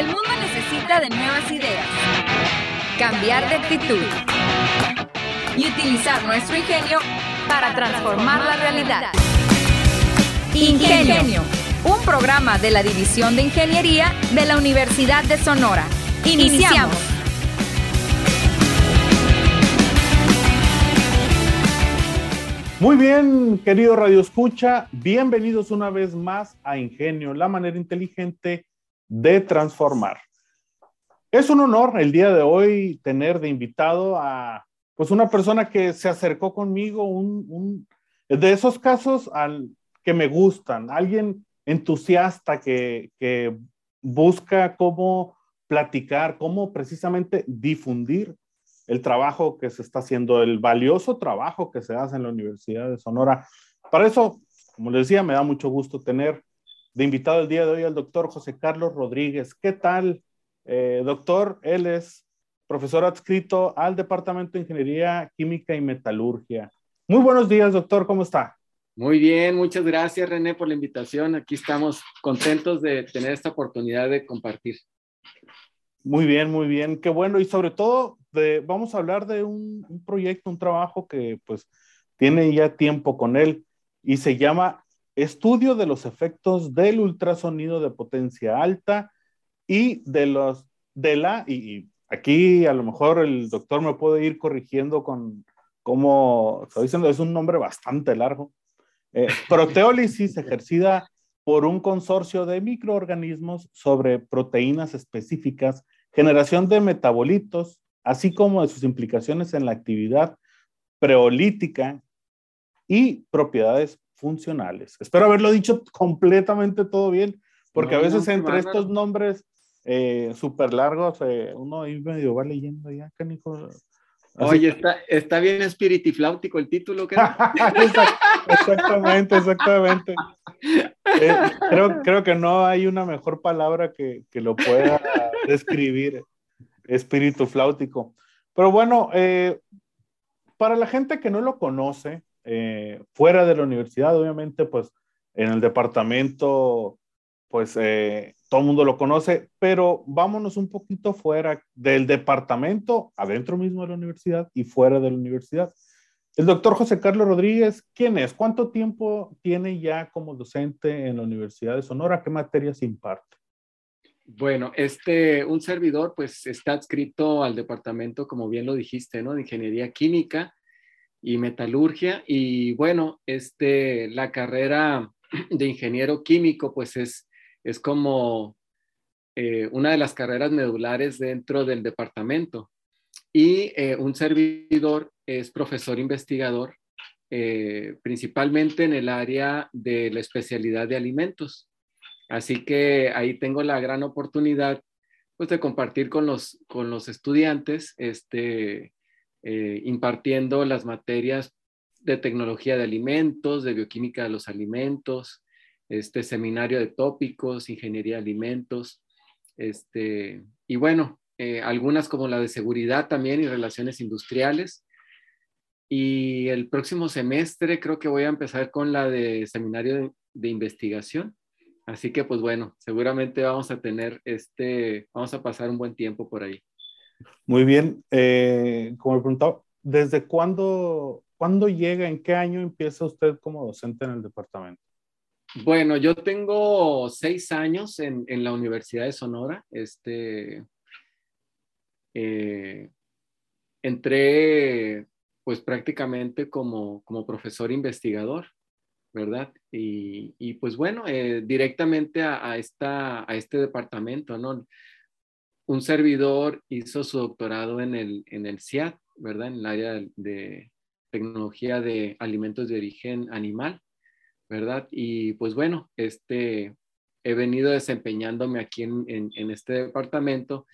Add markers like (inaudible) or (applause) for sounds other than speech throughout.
El mundo necesita de nuevas ideas, cambiar de actitud y utilizar nuestro ingenio para transformar la realidad. Ingenio, un programa de la División de Ingeniería de la Universidad de Sonora. Iniciamos. Muy bien, querido Radio Escucha, bienvenidos una vez más a Ingenio, la manera inteligente de transformar. Es un honor el día de hoy tener de invitado a pues una persona que se acercó conmigo, un, de esos casos al, que me gustan, alguien entusiasta que, que busca cómo platicar, cómo precisamente difundir el trabajo que se está haciendo, el valioso trabajo que se hace en la Universidad de Sonora. Para eso, como les decía, me da mucho gusto tener de invitado el día de hoy al doctor José Carlos Rodríguez. ¿Qué tal, eh, doctor? Él es profesor adscrito al Departamento de Ingeniería Química y Metalurgia. Muy buenos días, doctor, ¿cómo está? Muy bien, muchas gracias René por la invitación. Aquí estamos contentos de tener esta oportunidad de compartir. Muy bien, muy bien, qué bueno. Y sobre todo, vamos a hablar de un, proyecto, un trabajo que pues tiene ya tiempo con él y se llama Estudio de los efectos del ultrasonido de potencia alta y de los de la, y, aquí a lo mejor el doctor me puede ir corrigiendo con cómo, estoy diciendo, es un nombre bastante largo. Eh, (laughs) proteólisis ejercida por un consorcio de microorganismos sobre proteínas específicas, generación de metabolitos, así como de sus implicaciones en la actividad preolítica y propiedades funcionales. Espero haberlo dicho (laughs) completamente todo bien, porque a veces entre estos nombres eh, súper largos, eh, uno ahí medio va leyendo ya, canijo. Oye, está, está bien espiritifláutico el título, (laughs) exactamente, exactamente. Eh, creo, creo que no hay una mejor palabra que, que lo pueda (laughs) describir, espíritu flautico. Pero bueno, eh, para la gente que no lo conoce, eh, fuera de la universidad, obviamente, pues en el departamento, pues todo el mundo lo conoce, pero vámonos un poquito fuera del departamento, adentro mismo de la universidad y fuera de la universidad. El doctor José Carlos Rodríguez, ¿quién es? ¿Cuánto tiempo tiene ya como docente en la Universidad de Sonora? ¿Qué materias imparte? Bueno, este, un servidor pues está adscrito al departamento, como bien lo dijiste, ¿no? De Ingeniería Química y Metalurgia. Y bueno, este, la carrera (clears throat) de ingeniero químico pues es es como eh, una de las carreras medulares dentro del departamento. Y eh, un servidor es profesor investigador, eh, principalmente en el área de la especialidad de alimentos. Así que ahí tengo la gran oportunidad pues, de compartir con los, con los estudiantes, este, impartiendo las materias de tecnología de alimentos, de bioquímica de los alimentos, este seminario de tópicos, ingeniería de alimentos, este, y bueno, eh, algunas como la de seguridad también y relaciones industriales. Y el próximo semestre creo que voy a empezar con la de seminario de, investigación. Así que pues bueno, seguramente vamos a tener este, vamos a pasar un buen tiempo por ahí. Muy bien, eh, como me preguntaba, ¿desde cuándo, cuándo llega, en qué año empieza usted como docente en el departamento? Bueno, yo tengo seis años en, la Universidad de Sonora. Este, eh, entré pues prácticamente como, profesor investigador, ¿verdad? Y, pues bueno, eh, directamente a, esta, a este departamento, ¿no? Un servidor hizo su doctorado en el, en el CIAT, ¿verdad? En el área de tecnología de alimentos de origen animal. ¿verdad? Y pues bueno, este, he venido desempeñándome aquí en, este departamento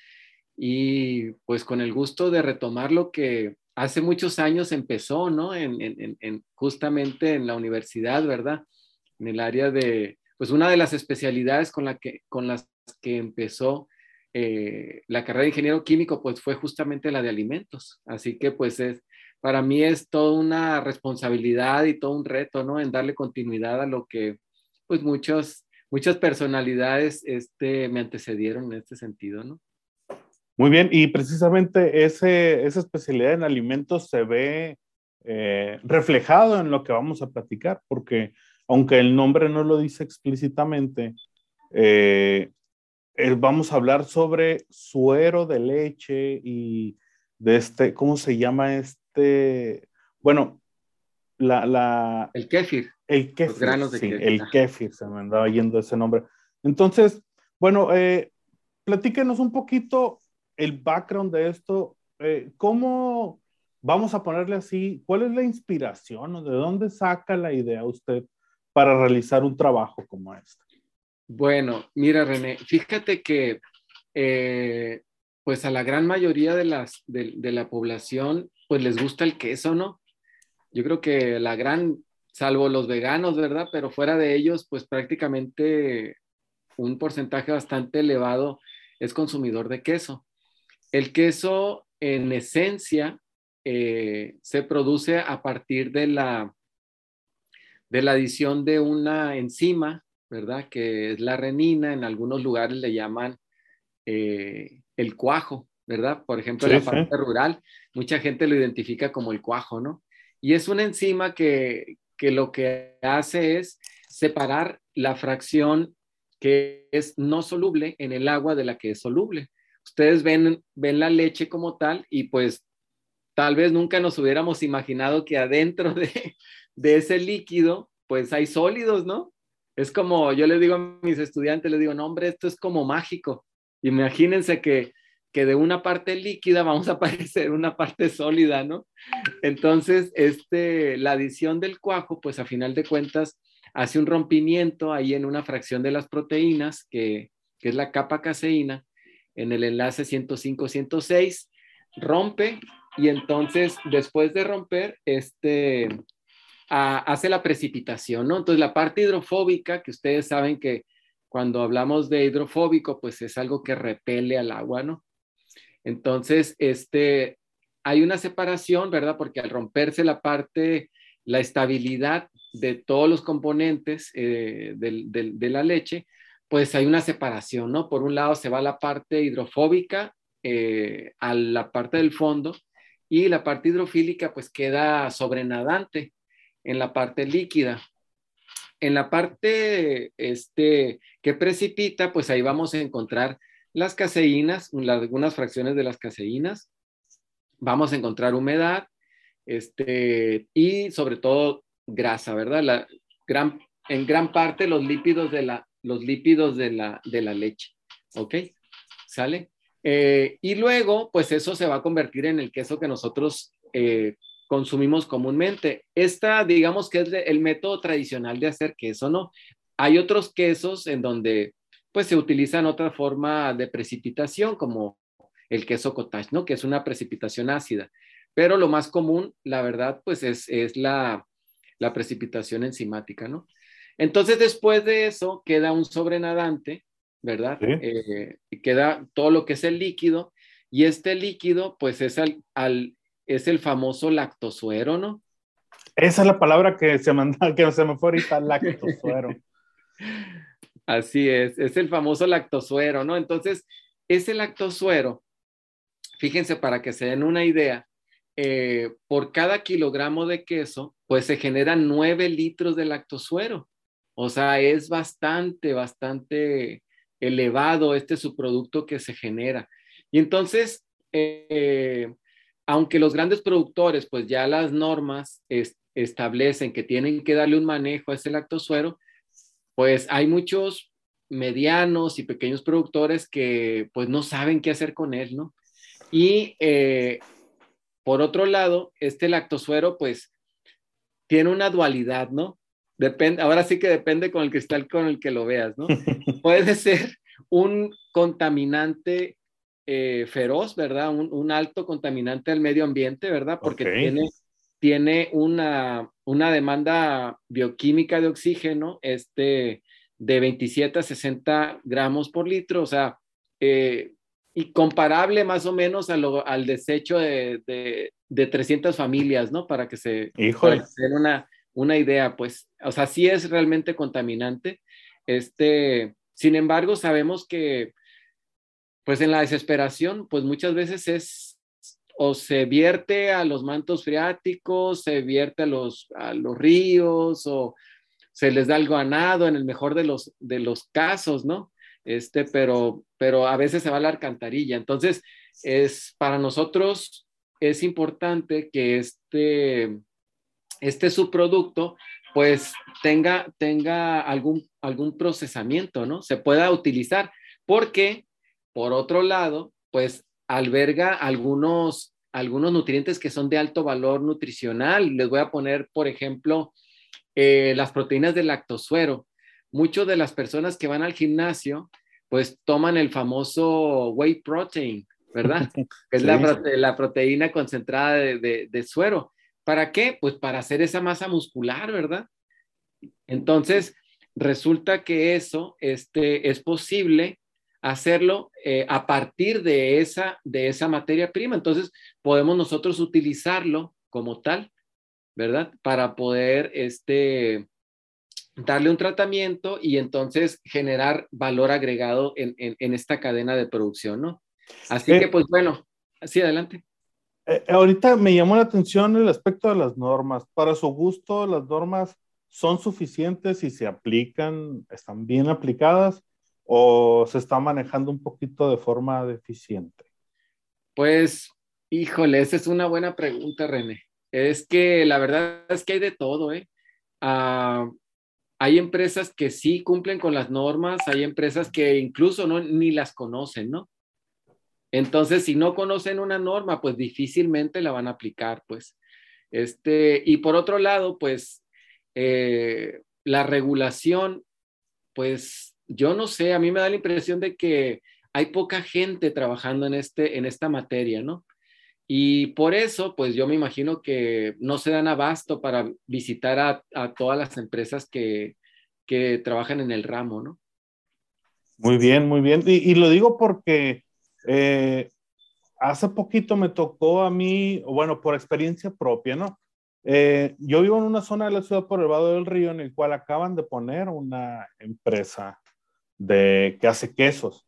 y pues con el gusto de retomar lo que hace muchos años empezó, ¿no? En, justamente en la universidad, ¿verdad? En el área de, pues una de las especialidades con, la que, con las que empezó eh, la carrera de ingeniero químico, pues fue justamente la de alimentos. Así que pues es, para mí es toda una responsabilidad y todo un reto, ¿no? En darle continuidad a lo que, pues muchos, muchas personalidades este, me antecedieron en este sentido, ¿no? Muy bien, y precisamente ese, esa especialidad en alimentos se ve eh, reflejado en lo que vamos a platicar, porque aunque el nombre no lo dice explícitamente, eh, eh, vamos a hablar sobre suero de leche y de este, ¿cómo se llama este? Bueno, la... la el kéfir. El kéfir. granos de sí, El kéfir, se me andaba yendo ese nombre. Entonces, bueno, eh, platíquenos un poquito el background de esto. Eh, ¿Cómo, vamos a ponerle así, cuál es la inspiración o de dónde saca la idea usted para realizar un trabajo como este? Bueno, mira, René, fíjate que eh, pues a la gran mayoría de, las, de, la población pues les gusta el queso, ¿no? Yo creo que la gran, salvo los veganos, ¿verdad? Pero fuera de ellos, pues prácticamente un porcentaje bastante elevado es consumidor de queso. El queso, en esencia, eh, se produce a partir de la, de la adición de una enzima, ¿verdad? Que es la renina, en algunos lugares le llaman eh, el cuajo, ¿verdad? Por ejemplo, en la parte rural, mucha gente lo identifica como el cuajo, ¿no? Y es una enzima que, que lo que hace es separar la fracción que es no soluble en el agua de la que es soluble. Ustedes ven, ven la leche como tal y pues tal vez nunca nos hubiéramos imaginado que adentro de, de ese líquido pues hay sólidos, ¿no? Es como, yo les digo a mis estudiantes, les digo, no, hombre, esto es como mágico. Imagínense que, que de una parte líquida vamos a (laughs) aparecer una parte sólida, ¿no? Entonces, este, la adición del cuajo, pues a final de cuentas, hace un rompimiento ahí en una fracción de las proteínas, que, que es la capa caseína, en el enlace 105-106, rompe y entonces después de romper, este, hace la precipitación, ¿no? Entonces la parte hidrofóbica, que ustedes saben que cuando hablamos de hidrofóbico, pues es algo que repele al agua, ¿no? Entonces, este, hay una separación, ¿verdad? Porque al romperse la parte, la estabilidad de todos los componentes eh, de, la leche, pues hay una separación, ¿no? Por un lado se va la parte hidrofóbica eh, a la parte del fondo y la parte hidrofílica pues queda sobrenadante en la parte líquida. En la parte este, que precipita, pues ahí vamos a encontrar las caseínas, algunas fracciones de las caseínas, vamos a encontrar humedad este, y sobre todo grasa, ¿verdad? La, gran, en gran parte los lípidos de la, los lípidos de la, de la leche, ¿ok? ¿Sale? Eh, y luego, pues eso se va a convertir en el queso que nosotros eh, consumimos comúnmente. Esta, digamos que es el método tradicional de hacer queso, ¿no? Hay otros quesos en donde pues se utilizan otra forma de precipitación como el queso cottage, ¿no? Que es una precipitación ácida. Pero lo más común, la verdad, pues es, es la, la precipitación enzimática, ¿no? Entonces, después de eso, queda un sobrenadante, ¿verdad? Eh, queda todo lo que es el líquido, y este líquido, pues es al, es el famoso lactosuero, ¿no? Esa es la palabra que se, manda, que se me fue ahorita, (laughs) lactosuero. Así es, es el famoso lactosuero, ¿no? Entonces, ese lactosuero, fíjense para que se den una idea, eh, por cada kilogramo de queso, pues se generan 9 litros de lactosuero. O sea, es bastante, bastante elevado este subproducto que se genera. Y entonces, eh, aunque los grandes productores, pues ya las normas establecen que tienen que darle un manejo a ese lactosuero, pues hay muchos medianos y pequeños productores que pues no saben qué hacer con él, ¿no? Y eh, por otro lado, este lactosuero pues tiene una dualidad, ¿no? Depende, ahora sí que depende con el cristal con el que lo veas, ¿no? (laughs) Puede ser un contaminante eh, feroz, ¿verdad? Un, alto contaminante al medio ambiente, ¿verdad? Porque tiene, tiene una, una demanda bioquímica de oxígeno este, de 27 a 60 gramos por litro, o sea, eh, y comparable más o menos al desecho de, de, 300 familias, ¿no? Para que se, den una, una idea, pues, o sea, sí es realmente contaminante. Este, sin embargo, sabemos que, pues en la desesperación, pues muchas veces es o se vierte a los mantos freáticos, se vierte a los, a los ríos o se les da algo ganado en el mejor de los, de los casos, ¿no? Este, pero, pero a veces se va a la alcantarilla. Entonces, es para nosotros es importante que este, este subproducto pues tenga, tenga algún, algún procesamiento, ¿no? Se pueda utilizar, porque por otro lado, pues alberga algunos, algunos nutrientes que son de alto valor nutricional. Les voy a poner, por ejemplo, eh, las proteínas del lactosuero. Muchas de las personas que van al gimnasio, pues toman el famoso whey protein, ¿verdad? (laughs) es la, proteína concentrada de, suero. ¿Para qué? Pues para hacer esa masa muscular, ¿verdad? Entonces, resulta que eso este, es posible hacerlo eh, a partir de esa, de esa materia prima. Entonces, podemos nosotros utilizarlo como tal, ¿verdad? Para poder este, darle un tratamiento y entonces generar valor agregado en, esta cadena de producción, ¿no? Así que, pues bueno, así adelante. Eh, ahorita me llamó la atención el aspecto de las normas. Para su gusto, las normas son suficientes y se aplican, están bien aplicadas o se está manejando un poquito de forma deficiente. Pues, híjole, esa es una buena pregunta, René. Es que la verdad es que hay de todo, ¿eh? Ah, hay empresas que sí cumplen con las normas, hay empresas que incluso no, ni las conocen, ¿no? Entonces, si no conocen una norma, pues difícilmente la van a aplicar, pues. Este, y por otro lado, pues eh, la regulación, pues yo no sé, a mí me da la impresión de que hay poca gente trabajando en, este, en esta materia, ¿no? Y por eso, pues yo me imagino que no se dan abasto para visitar a, todas las empresas que, que, trabajan en el ramo, ¿no? Muy bien, muy bien. Y, lo digo porque eh, hace poquito me tocó a mí, bueno, por experiencia propia, ¿no? Eh, yo vivo en una zona de la ciudad por el Vado del Río en el cual acaban de poner una empresa de, que hace quesos.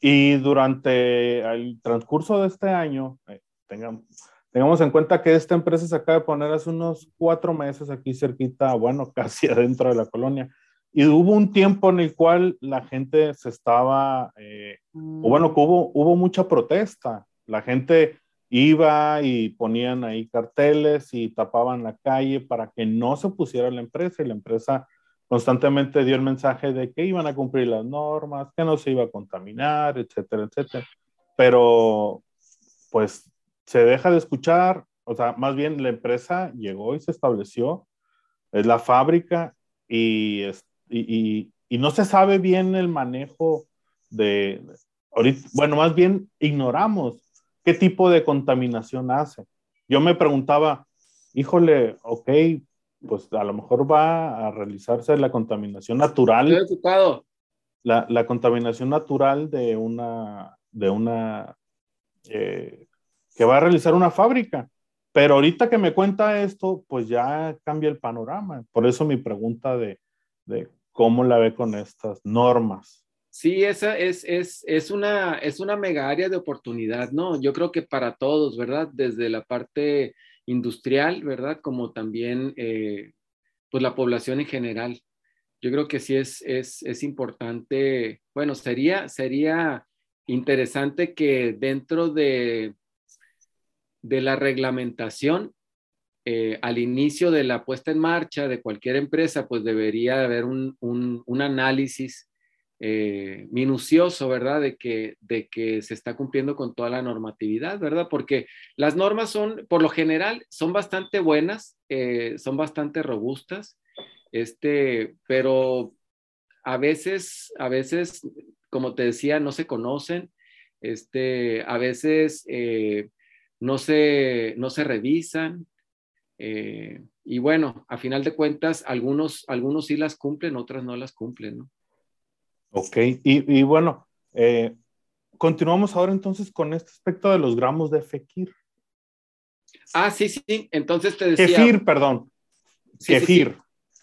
Y durante el transcurso de este año, eh, tengamos, en cuenta que esta empresa se acaba de poner hace unos cuatro meses aquí cerquita, bueno, (laughs) casi adentro de la colonia. Y hubo un tiempo en el cual la gente se estaba, eh, o bueno, hubo, hubo mucha protesta. La gente iba y ponían ahí carteles y tapaban la calle para que no se pusiera la empresa y la empresa constantemente dio el mensaje de que iban a cumplir las normas, que no se iba a contaminar, etcétera, etcétera. Pero pues se deja de escuchar, o sea, más bien la empresa llegó y se estableció, es la fábrica y, y, y, no se sabe bien el manejo de, ahorita, bueno, más bien ignoramos qué tipo de contaminación hace. Yo me preguntaba, híjole, ok, pues a lo mejor va a realizarse la contaminación natural. La, la, contaminación natural de una, de una eh, que va a realizar una fábrica. Pero ahorita que me cuenta esto, pues ya cambia el panorama. Por eso mi pregunta de, de cómo la ve con estas normas. Sí, esa es, es, es, una, es una mega área de oportunidad, ¿no? Yo creo que para todos, ¿verdad? Desde la parte industrial, ¿verdad? Como también, eh, pues la población en general. Yo creo que sí es, es, es importante, bueno, sería, sería interesante que dentro de de la reglamentación eh, al inicio de la puesta en marcha de cualquier empresa, pues debería haber un, análisis eh, minucioso, ¿verdad? De que, de que se está cumpliendo con toda la normatividad, ¿verdad? Porque las normas son, por lo general, son bastante buenas, eh, son bastante robustas, este, pero a veces, a veces, como te decía, no se conocen, este, a veces no se, no se revisan. Eh, y bueno, a final de cuentas, algunos, algunos sí las cumplen, otras no las cumplen, ¿no? Ok, y, bueno, eh, continuamos ahora entonces con este aspecto de los gramos de Fekir. Ah, sí, sí, entonces te decía. Kefir, perdón. kefir.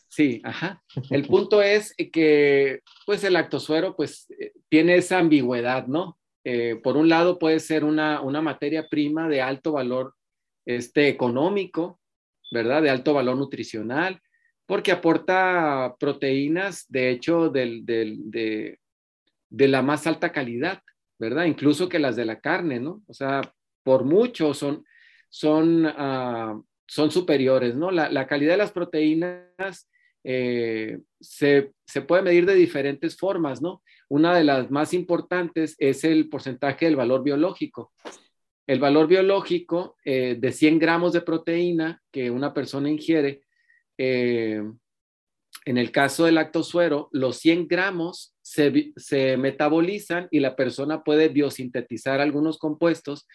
Sí, ajá. El punto es que, pues, el lactosuero, pues, eh, tiene esa ambigüedad, ¿no? Eh, por un lado puede ser una, una, materia prima de alto valor este, económico, ¿verdad? De alto valor nutricional, porque aporta proteínas, de hecho, de, de, la más alta calidad, ¿verdad? Incluso que las de la carne, ¿no? O sea, por mucho son, son, uh, son superiores, ¿no? La, la, calidad de las proteínas eh, se, se, puede medir de diferentes formas, ¿no? Una de las más importantes es el porcentaje del valor biológico. El valor biológico eh, de 100 gramos de proteína que una persona ingiere, eh, en el caso del lactosuero, los 100 gramos se, se, metabolizan y la persona puede biosintetizar algunos compuestos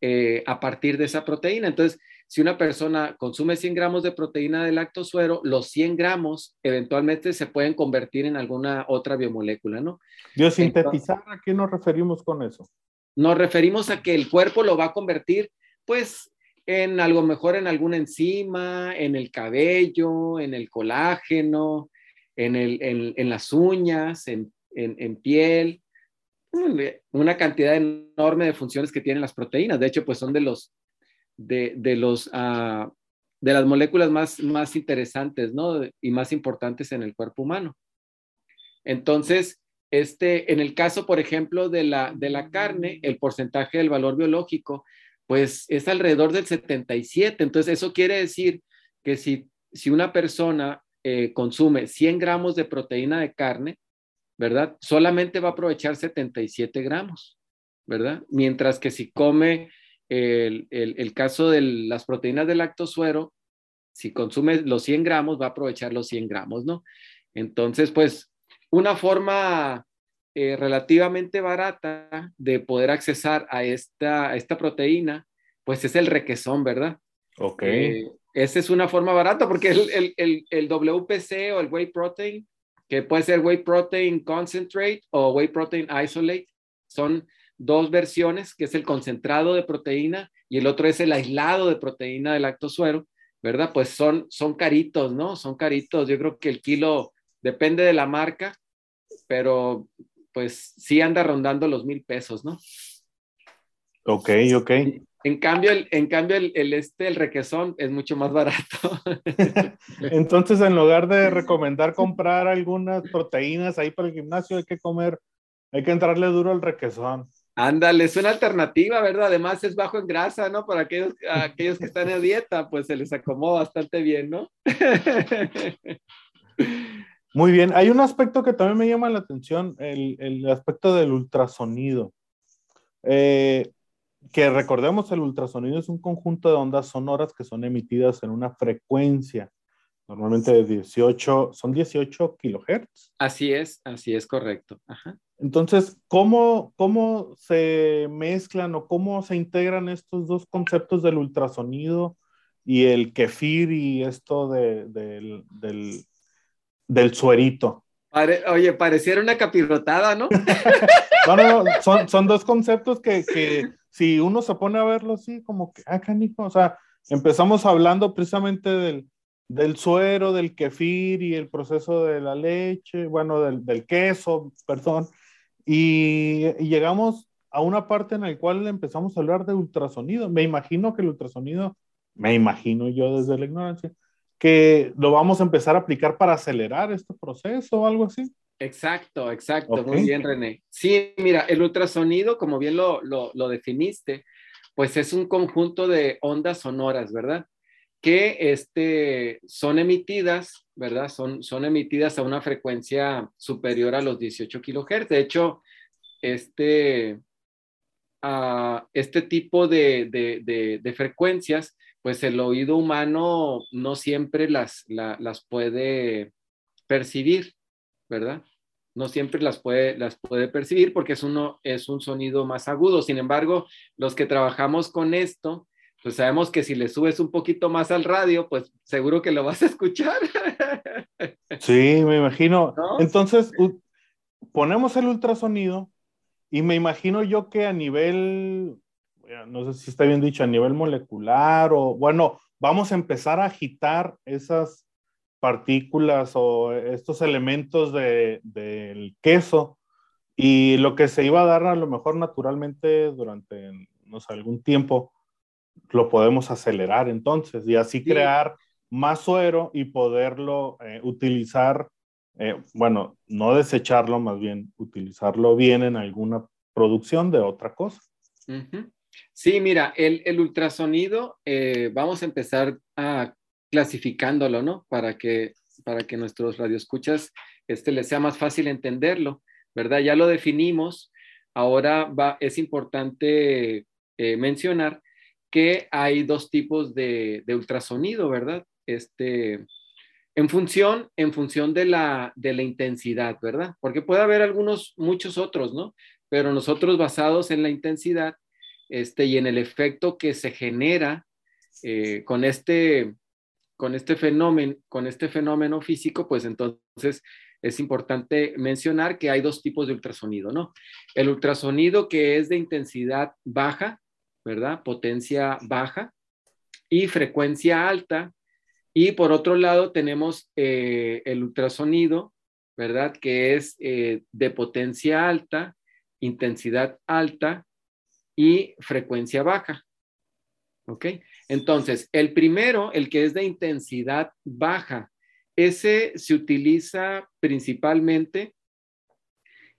eh, a partir de esa proteína. Entonces, si una persona consume 100 gramos de proteína de lactosuero, los 100 gramos eventualmente se pueden convertir en alguna otra biomolécula, ¿no? Biosintetizar, ¿a qué nos referimos con eso? Nos referimos a que el cuerpo lo va a convertir, pues, en algo mejor en alguna enzima, en el cabello, en el colágeno, en, el, en, en las uñas, en, en, piel, una cantidad enorme de funciones que tienen las proteínas. De hecho, pues son de los, de, de los, uh, de las moléculas más, más interesantes, ¿no? Y más importantes en el cuerpo humano. Entonces, este, en el caso, por ejemplo, de la, de la carne, el porcentaje del valor biológico, pues es alrededor del 77. Entonces, eso quiere decir que si, si una persona eh, consume 100 gramos de proteína de carne, ¿verdad? Solamente va a aprovechar 77 gramos, ¿verdad? Mientras que si come el, el, el caso de las proteínas del lactosuero, si consume los 100 gramos, va a aprovechar los 100 gramos, ¿no? Entonces, pues una forma eh, relativamente barata de poder accesar a esta, esta proteína, pues es el requesón, ¿verdad? Ok. Eh, esa es una forma barata porque el, el, el, el, WPC o el Whey Protein, que puede ser Whey Protein Concentrate o Whey Protein Isolate, son dos versiones, que es el concentrado de proteína y el otro es el aislado de proteína del lactosuero, ¿verdad? Pues son, son caritos, ¿no? Son caritos. Yo creo que el kilo depende de la marca, pero pues sí anda rondando los mil pesos, ¿no? Ok, ok. En cambio, el, en cambio el, el, este, el requesón es mucho más barato. (laughs) Entonces, en lugar de recomendar comprar algunas proteínas ahí para el gimnasio, hay que comer, hay que entrarle duro al requesón. Ándale, es una alternativa, ¿verdad? Además es bajo en grasa, ¿no? Para aquellos, (laughs) aquellos que están en dieta, pues se les acomoda bastante bien, ¿no? (laughs) Muy bien, hay un aspecto que también me llama la atención, el, el aspecto del ultrasonido. Eh, que recordemos, el ultrasonido es un conjunto de ondas sonoras que son emitidas en una frecuencia, normalmente de 18, son 18 kilohertz. Así es, así es correcto. Ajá. Entonces, ¿cómo, ¿cómo se mezclan o cómo se integran estos dos conceptos del ultrasonido y el kefir y esto de, de, del, del suerito. Pare, oye, pareciera una capirotada, ¿no? (laughs) no, no, no, son, son dos conceptos que, que, si uno se pone a verlo así, como que, ah, canico, o sea, empezamos hablando precisamente del, del suero, del kefir y el proceso de la leche, bueno, del, del queso, perdón, y, y, llegamos a una parte en la cual empezamos a hablar de ultrasonido. Me imagino que el ultrasonido, me imagino yo desde la ignorancia, que lo vamos a empezar a aplicar para acelerar este proceso o algo así. Exacto, exacto, okay. muy bien René. Sí, mira, el ultrasonido, como bien lo, lo, lo, definiste, pues es un conjunto de ondas sonoras, ¿verdad? Que este, son emitidas, ¿verdad? Son, son emitidas a una frecuencia superior a los 18 kilohertz. De hecho, este, uh, este tipo de, de, de, de frecuencias pues el oído humano no siempre las, la, las puede percibir, ¿verdad? No siempre las puede, las puede percibir porque es, uno, es un sonido más agudo. Sin embargo, los que trabajamos con esto, pues sabemos que si le subes un poquito más al radio, pues seguro que lo vas a escuchar. (laughs) Sí, me imagino. ¿No? Entonces, ponemos el ultrasonido y me imagino yo que a nivel no sé si está bien dicho, a nivel molecular o, bueno, vamos a empezar a agitar esas, partículas o estos elementos del de, queso y lo que se iba a dar a lo mejor naturalmente durante, no sé, algún tiempo, lo podemos acelerar entonces y así crear más suero y poderlo eh, utilizar, eh, bueno, no desecharlo, más bien utilizarlo bien en alguna producción de otra cosa. Sí, mira, el, el ultrasonido, eh, vamos a empezar a clasificándolo, ¿no? Para que, para que nuestros radioescuchas este, les sea más fácil entenderlo, ¿verdad? Ya lo definimos. Ahora va, es importante mencionar que hay dos tipos de, de ultrasonido, ¿verdad? Este, en función, en función de la, de la intensidad, ¿verdad? Porque puede haber algunos, muchos otros, ¿no? Pero nosotros basados en la intensidad este, y en el efecto que se genera eh, con, este, con, este fenómeno, con este fenómeno físico, pues entonces es importante mencionar que hay dos tipos de ultrasonido, ¿no? El ultrasonido que es de intensidad baja, ¿verdad? Potencia baja y frecuencia alta. Y por otro lado tenemos eh, el ultrasonido, ¿verdad? Que es eh, de potencia alta, intensidad alta y frecuencia baja. ¿Ok? Entonces, el primero, el que es de intensidad baja, ese se utiliza principalmente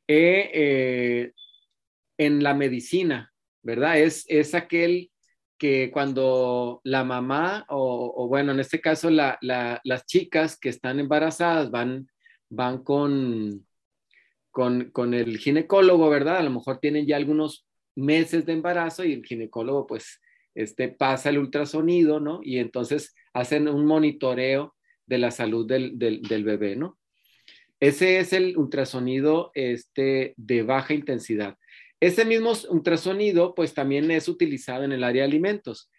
eh, en la medicina, ¿verdad? Es, es aquel que cuando la mamá o, bueno, en este caso las chicas que están embarazadas van, van con, con, el ginecólogo, ¿verdad? A lo mejor tienen ya algunos meses de embarazo y el ginecólogo pues este, pasa el ultrasonido, ¿no? Y entonces hacen un monitoreo de la salud del, del bebé, ¿no? Ese es el ultrasonido este, de baja intensidad. Ese mismo ultrasonido, pues también es utilizado en el área de alimentos.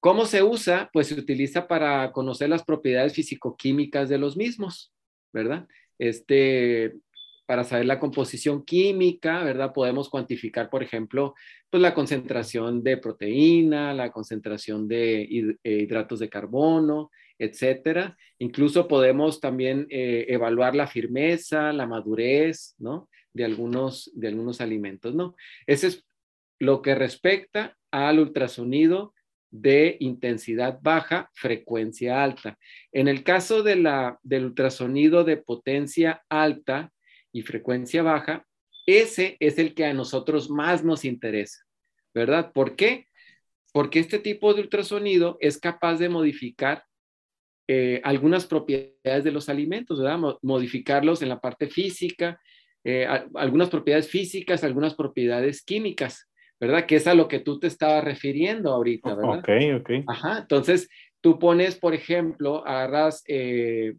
¿Cómo se usa? Pues se utiliza para conocer las propiedades físico-químicas de los mismos, ¿verdad? Este, para saber la composición química, ¿verdad? Podemos cuantificar, por ejemplo, pues la concentración de proteína, la concentración de eh, hidratos de carbono, etcétera. Incluso podemos también eh, evaluar la firmeza, la madurez, ¿no? de algunos, de algunos alimentos, ¿no? Ese es lo que respecta al ultrasonido de intensidad baja, frecuencia alta. En el caso de la, del ultrasonido de potencia alta y frecuencia baja, ese es el que a nosotros más nos interesa, ¿verdad? ¿Por qué? Porque este tipo de ultrasonido es capaz de modificar eh, algunas propiedades de los alimentos, ¿verdad? Modificarlos en la parte física, eh, algunas propiedades físicas, algunas propiedades químicas, ¿verdad? Que es a lo que tú te estabas refiriendo ahorita, ¿verdad? Ok, ok. Ajá, entonces tú pones, por ejemplo, agarras, eh,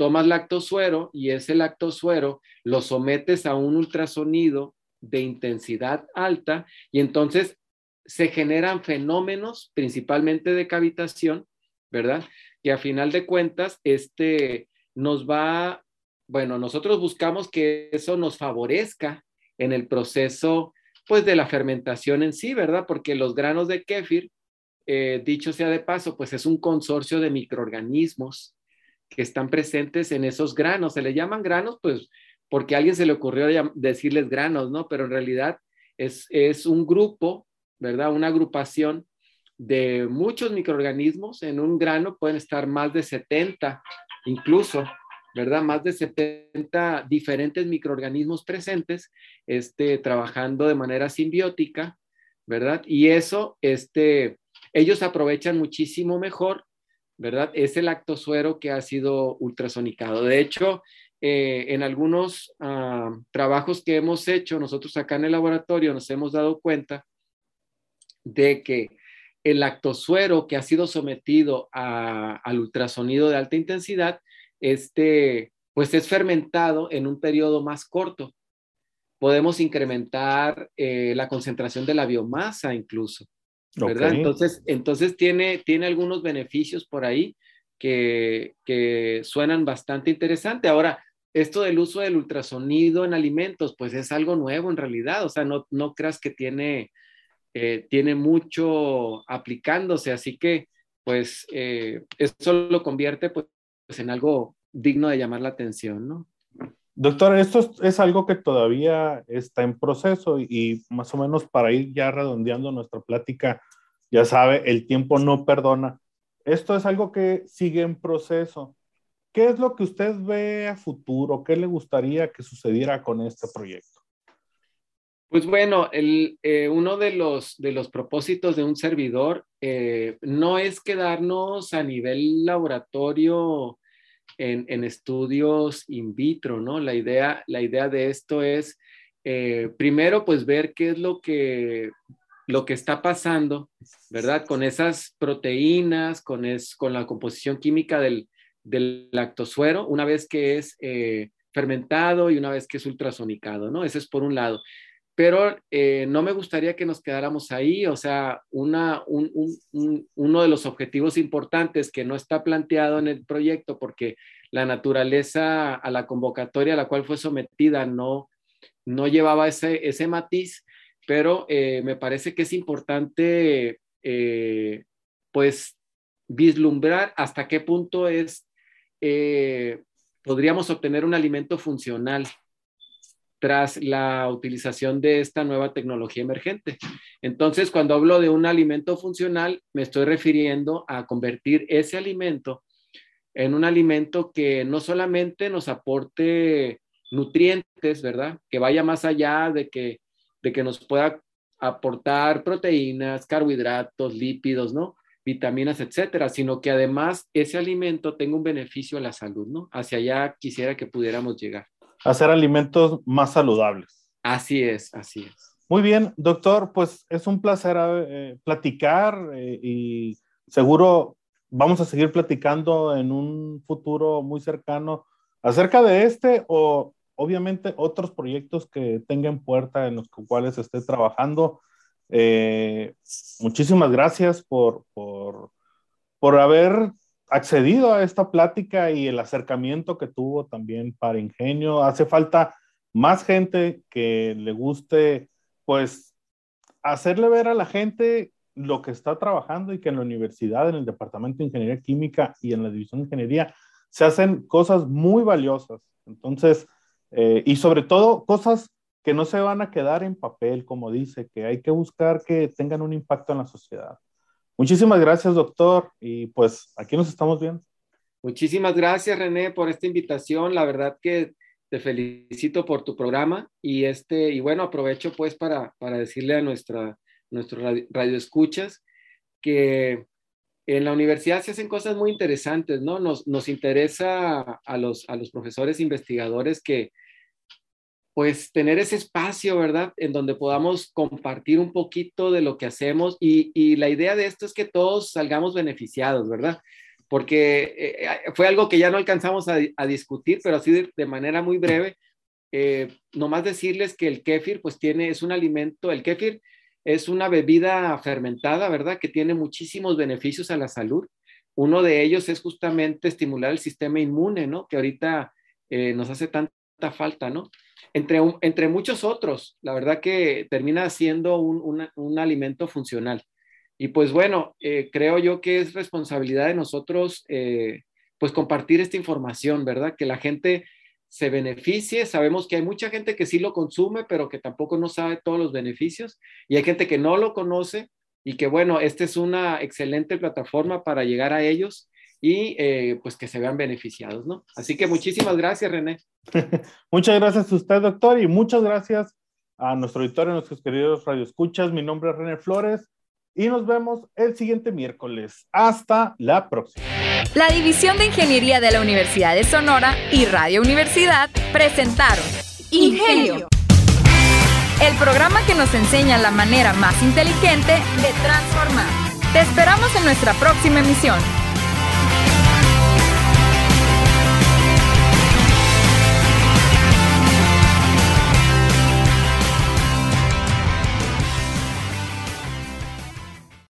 tomas lactosuero y ese lactosuero lo sometes a un ultrasonido de intensidad alta y entonces se generan fenómenos, principalmente de cavitación, ¿verdad? Que a final de cuentas, este nos va bueno, nosotros buscamos que eso nos favorezca en el proceso, pues, de la fermentación en sí, ¿verdad? Porque los granos de kéfir, eh, dicho sea de paso, pues es un consorcio de microorganismos que están presentes en esos granos. Se le llaman granos, pues, porque a alguien se le ocurrió decirles granos, ¿no? Pero en realidad es, es un grupo, ¿verdad? Una agrupación de muchos microorganismos. En un grano pueden estar más de 70 incluso. ¿verdad? Más de 70 diferentes microorganismos presentes, este, trabajando de manera simbiótica, ¿verdad? Y eso, este, ellos aprovechan muchísimo mejor, ¿verdad? Es el lactosuero que ha sido ultrasonicado. De hecho, eh, en algunos ah, trabajos que hemos hecho, nosotros acá en el laboratorio nos hemos dado cuenta de que el lactosuero que ha sido sometido al ultrasonido de alta intensidad este, pues es fermentado en un periodo más corto. Podemos incrementar eh, la concentración de la biomasa incluso, ¿verdad? Entonces, entonces tiene, tiene algunos beneficios por ahí que, que suenan bastante interesante. Ahora, esto del uso del ultrasonido en alimentos, pues es algo nuevo en realidad, o sea, no, no creas que tiene, eh, tiene mucho aplicándose, así que pues eh, eso lo convierte pues en algo digno de llamar la atención, ¿no? Doctor, esto es, algo que todavía está en proceso y, más o menos para ir ya redondeando nuestra plática, ya sabe, el tiempo no perdona. Esto es algo que sigue en proceso. ¿Qué es lo que usted ve a futuro? ¿Qué le gustaría que sucediera con este proyecto? Pues bueno, el, eh, uno de los, de los propósitos de un servidor eh, no es quedarnos a nivel laboratorio en, estudios in vitro, ¿no? La idea, la idea de esto es, eh, primero, pues ver qué es lo que, lo que está pasando, ¿verdad? Con esas proteínas, con, es, con la composición química del, del lactosuero, una vez que es eh, fermentado y una vez que es ultrasonicado, ¿no? Ese es por un lado. Pero eh, no me gustaría que nos quedáramos ahí, o sea, uno de los objetivos importantes que no está planteado en el proyecto porque la naturaleza a la convocatoria a la cual fue sometida no, no llevaba ese, ese matiz, pero eh, me parece que es importante, pues, vislumbrar hasta qué punto es eh, podríamos obtener un alimento funcional tras la utilización de esta nueva tecnología emergente. Entonces, cuando hablo de un alimento funcional, me estoy refiriendo a convertir ese alimento en un alimento que no solamente nos aporte nutrientes, ¿verdad? Que vaya más allá de que, de que nos pueda aportar proteínas, carbohidratos, lípidos, ¿no? vitaminas, etcétera, sino que además ese alimento tenga un beneficio a la salud, ¿no? Hacia allá quisiera que pudiéramos llegar. Hacer alimentos más saludables. Así es, así es. Muy bien, doctor, pues es un placer eh, platicar eh, y seguro vamos a seguir platicando en un futuro muy cercano acerca de este o obviamente otros proyectos que tengan puerta en los cuales esté trabajando eh, muchísimas gracias por, por, por, haber accedido a esta plática y el acercamiento que tuvo también para Ingenio. Hace falta más gente que le guste, pues, hacerle ver a la gente lo que está trabajando y que en la universidad, en el Departamento de Ingeniería Química y en la División de Ingeniería, se hacen cosas muy valiosas. Entonces, eh, y sobre todo cosas que no se van a quedar en papel, como dice, que hay que buscar que tengan un impacto en la sociedad. Muchísimas gracias, doctor, y pues aquí nos estamos viendo. Muchísimas gracias, René, por esta invitación. La verdad que te felicito por tu programa y este y bueno, aprovecho pues para, para decirle a nuestra nuestro radio, escuchas que en la universidad se hacen cosas muy interesantes, ¿no? Nos, nos interesa a los, a los profesores investigadores que, pues tener ese espacio, ¿verdad? En donde podamos compartir un poquito de lo que hacemos y, la idea de esto es que todos salgamos beneficiados, ¿verdad? Porque eh, eh, fue algo que ya no alcanzamos a, discutir, pero así de, manera muy breve, eh, nomás decirles que el kéfir pues tiene, es un alimento, el kéfir es una bebida fermentada, ¿verdad? Que tiene muchísimos beneficios a la salud. Uno de ellos es justamente estimular el sistema inmune, ¿no? Que ahorita nos hace tanta falta, ¿no? Entre, entre muchos otros. La verdad que termina siendo un, alimento funcional. Y pues bueno, eh, creo yo que es responsabilidad de nosotros eh, pues compartir esta información, ¿verdad? Que la gente se beneficie. Sabemos que hay mucha gente que sí lo consume, pero que tampoco no sabe todos los beneficios. Y hay gente que no lo conoce y que bueno, esta es una excelente plataforma para llegar a ellos y eh, pues que se vean beneficiados, ¿no? Así que muchísimas gracias, René. (laughs) muchas gracias a usted, doctor, y muchas gracias a nuestro editor y a nuestros queridos radioescuchas. Mi nombre es René Flores y nos vemos el siguiente miércoles. Hasta la próxima. La División de Ingeniería de la Universidad de Sonora y Radio Universidad presentaron Ingenio. El programa que nos enseña la manera más inteligente de transformar. Te esperamos en nuestra próxima emisión.